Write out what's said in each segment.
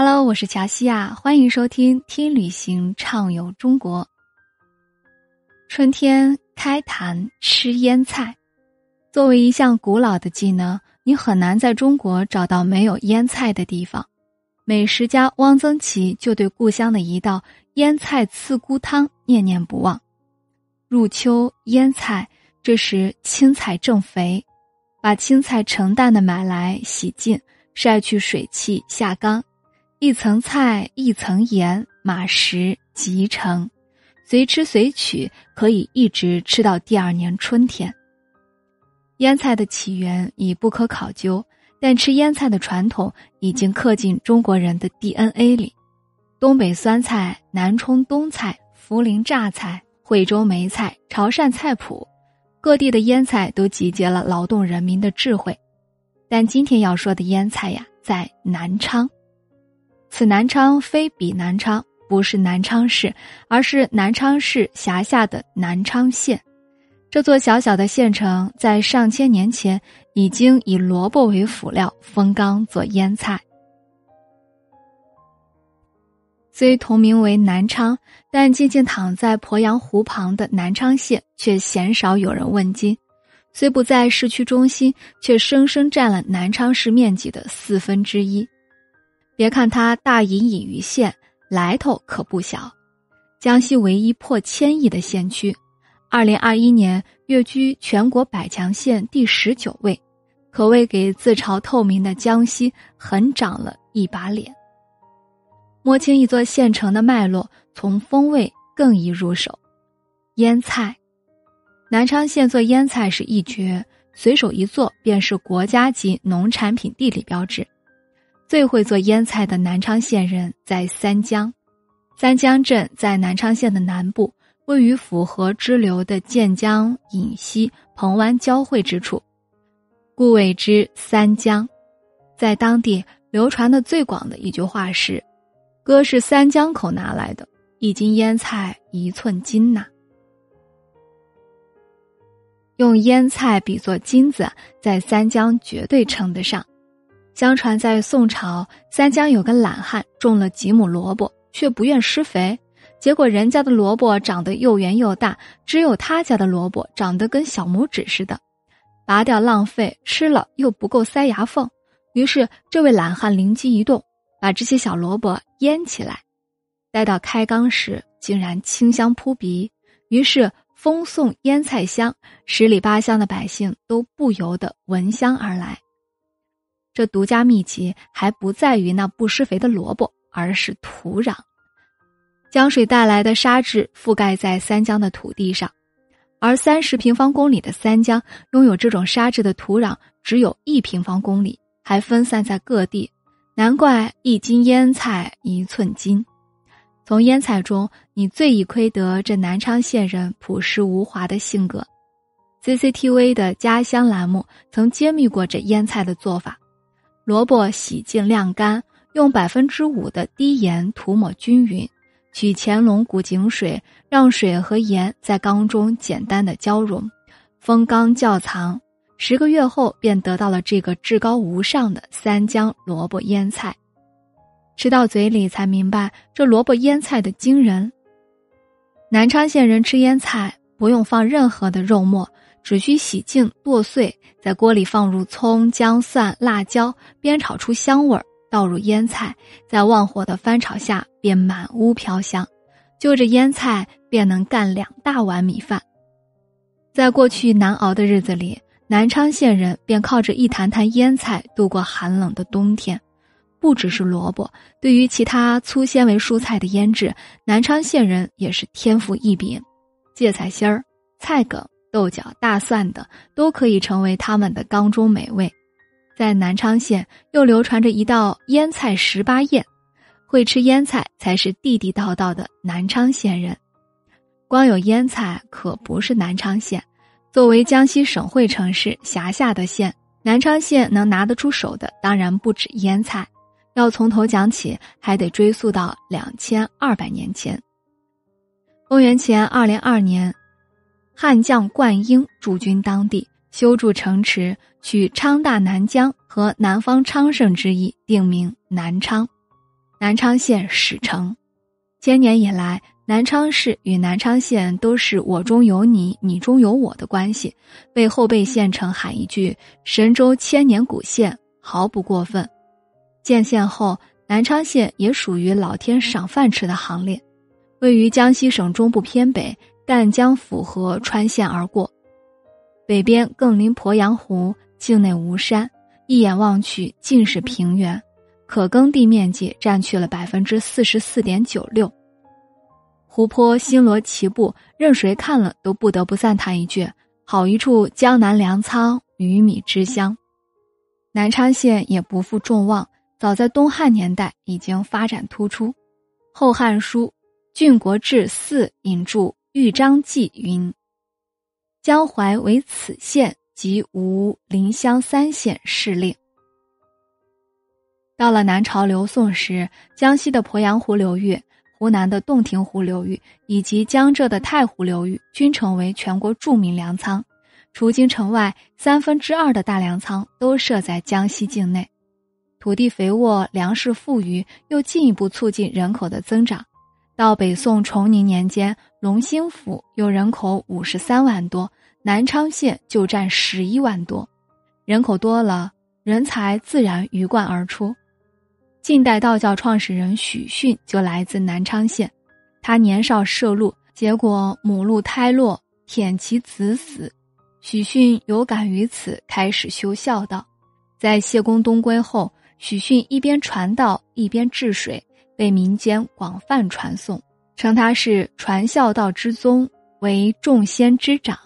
Hello，我是乔西亚，欢迎收听《听旅行畅游中国》。春天开坛吃腌菜，作为一项古老的技能，你很难在中国找到没有腌菜的地方。美食家汪曾祺就对故乡的一道腌菜刺菇汤念念不忘。入秋腌菜，这时青菜正肥，把青菜成担的买来洗净，晒去水汽，下缸，一层菜一层盐，码食即成，随吃随取，可以一直吃到第二年春天。腌菜的起源已不可考究。但吃腌菜的传统已经刻进中国人的 DNA 里。东北酸菜、南充冬菜、涪陵榨菜、惠州梅菜、潮汕菜谱，各地的腌菜都集结了劳动人民的智慧。但今天要说的腌菜呀，在南昌。此南昌非彼南昌，不是南昌市，而是南昌市辖下的南昌县。这座小小的县城，在上千年前已经以萝卜为辅料封缸做腌菜。虽同名为南昌，但静静躺在鄱阳湖旁的南昌县却鲜少有人问津。虽不在市区中心，却生生占了南昌市面积的四分之一。别看它大隐隐于县，来头可不小，江西唯一破千亿的县区。二零二一年跃居全国百强县第十九位，可谓给自嘲透明的江西狠长了一把脸。摸清一座县城的脉络，从风味更易入手。腌菜，南昌县做腌菜是一绝，随手一做便是国家级农产品地理标志。最会做腌菜的南昌县人在三江，三江镇在南昌县的南部。位于府河支流的建江、引溪、彭湾交汇之处，故谓之三江。在当地流传的最广的一句话是：“哥是三江口拿来的，一斤腌菜一寸金呐。”用腌菜比作金子，在三江绝对称得上。相传在宋朝，三江有个懒汉种了几亩萝卜，却不愿施肥。结果人家的萝卜长得又圆又大，只有他家的萝卜长得跟小拇指似的，拔掉浪费，吃了又不够塞牙缝。于是这位懒汉灵机一动，把这些小萝卜腌起来，待到开缸时，竟然清香扑鼻，于是风送腌菜香，十里八乡的百姓都不由得闻香而来。这独家秘籍还不在于那不施肥的萝卜，而是土壤。江水带来的沙质覆盖在三江的土地上，而三十平方公里的三江拥有这种沙质的土壤只有一平方公里，还分散在各地。难怪一斤腌菜一寸金。从腌菜中，你最易窥得这南昌县人朴实无华的性格。CCTV 的家乡栏目曾揭秘过这腌菜的做法：萝卜洗净晾干，用百分之五的低盐涂抹均匀。取乾隆古井水，让水和盐在缸中简单的交融，封缸窖藏。十个月后，便得到了这个至高无上的三江萝卜腌菜。吃到嘴里才明白这萝卜腌菜的惊人。南昌县人吃腌菜不用放任何的肉末，只需洗净剁碎，在锅里放入葱、姜、蒜、辣椒，煸炒出香味儿。倒入腌菜，在旺火的翻炒下，便满屋飘香。就着腌菜，便能干两大碗米饭。在过去难熬的日子里，南昌县人便靠着一坛坛腌菜度过寒冷的冬天。不只是萝卜，对于其他粗纤维蔬菜的腌制，南昌县人也是天赋异禀。芥菜心儿、菜梗、豆角、大蒜等，都可以成为他们的缸中美味。在南昌县又流传着一道腌菜十八宴，会吃腌菜才是地地道道的南昌县人。光有腌菜可不是南昌县。作为江西省会城市辖下的县，南昌县能拿得出手的当然不止腌菜。要从头讲起，还得追溯到两千二百年前。公元前二零二年，汉将灌婴驻军当地。修筑城池，取昌大南疆和南方昌盛之意，定名南昌。南昌县始成。千年以来，南昌市与南昌县都是我中有你，你中有我的关系，为后备县城喊一句“神州千年古县”毫不过分。建县后，南昌县也属于老天赏饭吃的行列，位于江西省中部偏北，赣江府河穿县而过，北边更临鄱阳湖，境内无山，一眼望去尽是平原，可耕地面积占去了百分之四十四点九六。湖泊星罗棋布，任谁看了都不得不赞叹一句：“好一处江南粮仓，鱼米之乡。”南昌县也不负众望。早在东汉年代已经发展突出，《后汉书·郡国志四》引注《豫章记》云：“江淮为此县及吴临湘三县市令。”到了南朝刘宋时，江西的鄱阳湖流域、湖南的洞庭湖流域以及江浙的太湖流域均成为全国著名粮仓，除京城外，三分之二的大粮仓都设在江西境内。土地肥沃，粮食富裕，又进一步促进人口的增长。到北宋崇宁年间，隆兴府有人口五十三万多，南昌县就占十一万多。人口多了，人才自然鱼贯而出。近代道教创始人许逊就来自南昌县，他年少涉鹿，结果母鹿胎落，舔其子死。许逊有感于此，开始修孝道。在谢公东归后。许逊一边传道一边治水，被民间广泛传颂，称他是传孝道之宗，为众仙之长。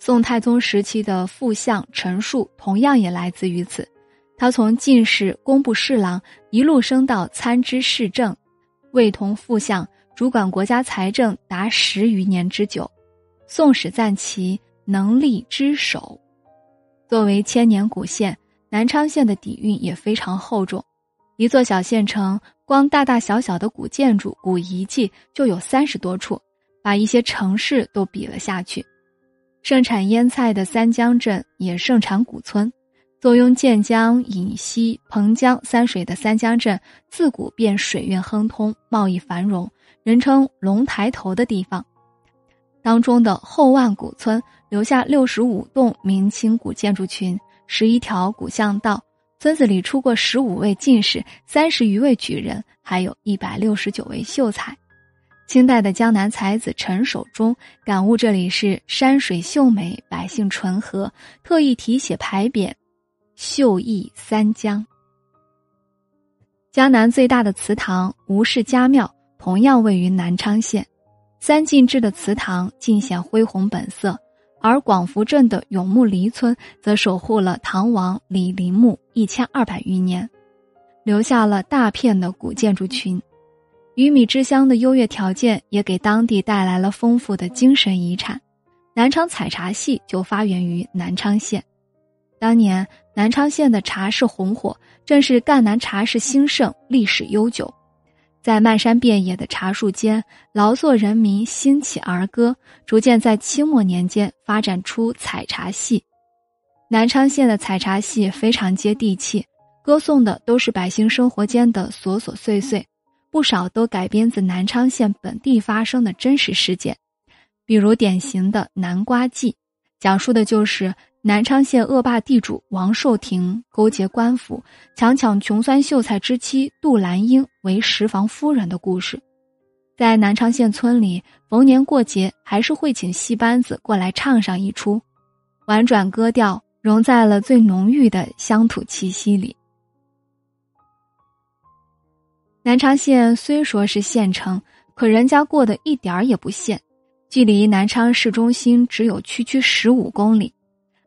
宋太宗时期的副相陈述同样也来自于此，他从进士、工部侍郎一路升到参知市政，位同副相，主管国家财政达十余年之久。宋史赞其能力之首，作为千年古县。南昌县的底蕴也非常厚重，一座小县城，光大大小小的古建筑、古遗迹就有三十多处，把一些城市都比了下去。盛产腌菜的三江镇也盛产古村，坐拥建江、引溪、彭江三水的三江镇，自古便水运亨通，贸易繁荣，人称“龙抬头”的地方。当中的后万古村留下六十五栋明清古建筑群。十一条古巷道，村子里出过十五位进士，三十余位举人，还有一百六十九位秀才。清代的江南才子陈守忠感悟这里是山水秀美，百姓淳和，特意题写牌匾“秀逸三江”。江南最大的祠堂吴氏家庙同样位于南昌县，三进制的祠堂尽显恢宏本色。而广福镇的永木离村则守护了唐王李陵墓一千二百余年，留下了大片的古建筑群。鱼米之乡的优越条件也给当地带来了丰富的精神遗产。南昌采茶戏就发源于南昌县。当年南昌县的茶市红火，正是赣南茶市兴盛，历史悠久。在漫山遍野的茶树间，劳作人民兴起儿歌，逐渐在清末年间发展出采茶戏。南昌县的采茶戏非常接地气，歌颂的都是百姓生活间的琐琐碎碎，不少都改编自南昌县本地发生的真实事件，比如典型的《南瓜记》，讲述的就是。南昌县恶霸地主王寿亭勾结官府，强抢穷酸秀才之妻杜兰英为十房夫人的故事，在南昌县村里，逢年过节还是会请戏班子过来唱上一出，婉转歌调融在了最浓郁的乡土气息里。南昌县虽说是县城，可人家过得一点儿也不县，距离南昌市中心只有区区十五公里。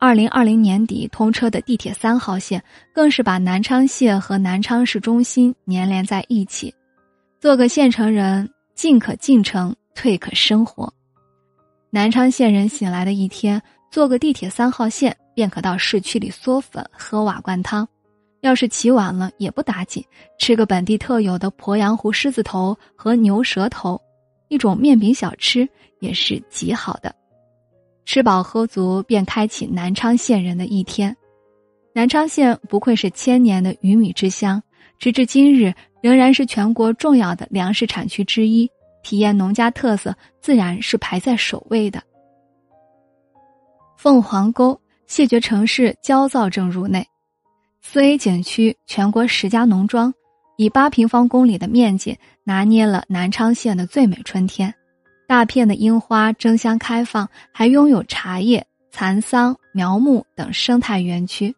二零二零年底通车的地铁三号线，更是把南昌县和南昌市中心粘连在一起。做个县城人，进可进城，退可生活。南昌县人醒来的一天，坐个地铁三号线，便可到市区里嗦粉、喝瓦罐汤。要是起晚了也不打紧，吃个本地特有的鄱阳湖狮子头和牛舌头，一种面饼小吃，也是极好的。吃饱喝足，便开启南昌县人的一天。南昌县不愧是千年的鱼米之乡，直至今日仍然是全国重要的粮食产区之一，体验农家特色自然是排在首位的。凤凰沟谢绝城市焦躁症入内，四 A 景区全国十家农庄，以八平方公里的面积拿捏了南昌县的最美春天，大片的樱花争相开放，还拥有茶叶、蚕桑、苗木等生态园区。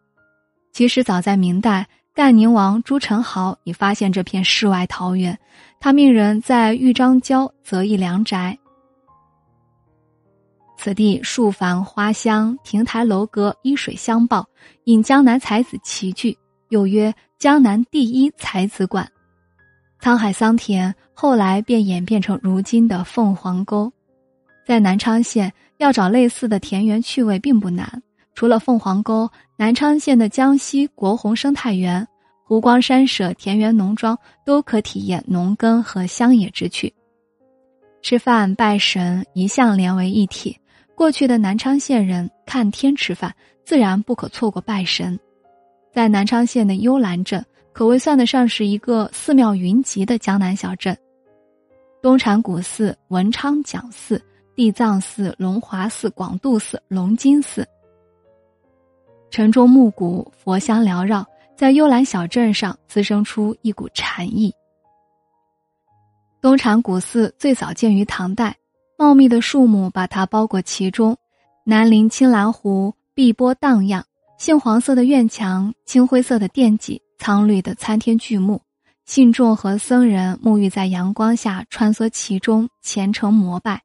其实早在明代。干宁王朱宸濠已发现这片世外桃源，他命人在豫章郊择一良宅。此地树繁花香，亭台楼阁依水相抱，引江南才子齐聚，又曰江南第一才子馆。沧海桑田，后来便演变成如今的凤凰沟。在南昌县要找类似的田园趣味并不难。除了凤凰沟，南昌县的江西国红生态园、湖光山舍田园农庄都可体验农耕和乡野之趣。吃饭拜神一向连为一体，过去的南昌县人看天吃饭，自然不可错过拜神。在南昌县的幽兰镇，可谓算得上是一个寺庙云集的江南小镇。东禅古寺、文昌讲寺、地藏寺、龙华寺、广度寺、龙津寺。城中暮鼓，佛香缭绕，在幽兰小镇上滋生出一股禅意。东禅古寺最早建于唐代，茂密的树木把它包裹其中，南临青蓝湖，碧波荡漾；杏黄色的院墙，青灰色的殿脊，苍绿的参天巨木，信众和僧人沐浴在阳光下，穿梭其中，虔诚膜拜。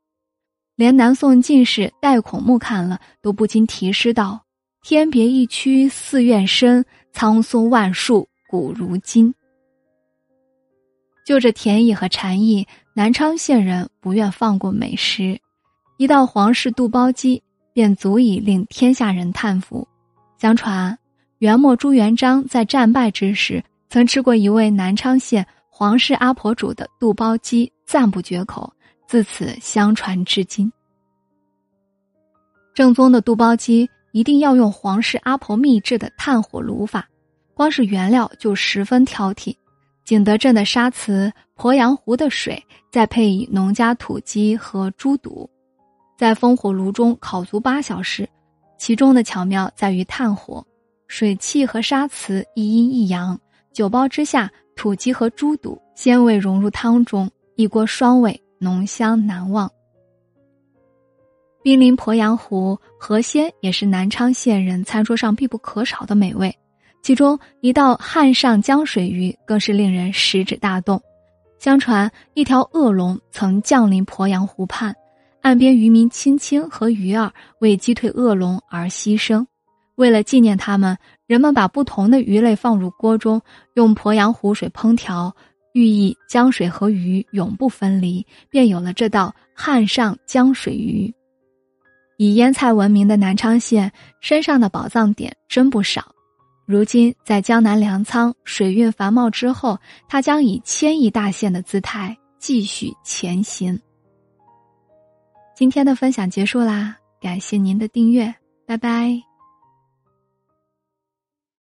连南宋进士戴孔目看了，都不禁题诗道。天别一区寺院深，苍松万树古如今。就这甜意和禅意，南昌县人不愿放过美食。一道皇室肚包鸡，便足以令天下人叹服。相传，元末朱元璋在战败之时，曾吃过一位南昌县黄氏阿婆煮的肚包鸡，赞不绝口。自此相传至今。正宗的肚包鸡。一定要用黄氏阿婆秘制的炭火炉法，光是原料就十分挑剔。景德镇的沙瓷、鄱阳湖的水，再配以农家土鸡和猪肚，在风火炉中烤足八小时。其中的巧妙在于炭火，水汽和沙瓷一阴一阳，酒包之下，土鸡和猪肚鲜味融入汤中，一锅双味，浓香难忘。濒临鄱阳湖，河鲜也是南昌县人餐桌上必不可少的美味。其中一道汉上江水鱼更是令人食指大动。相传一条恶龙曾降临鄱阳湖畔，岸边渔民青青和鱼儿为击退恶龙而牺牲。为了纪念他们，人们把不同的鱼类放入锅中，用鄱阳湖水烹调，寓意江水和鱼永不分离，便有了这道汉上江水鱼。以腌菜闻名的南昌县，身上的宝藏点真不少。如今在江南粮仓水运繁茂之后，它将以千亿大县的姿态继续前行。今天的分享结束啦，感谢您的订阅，拜拜。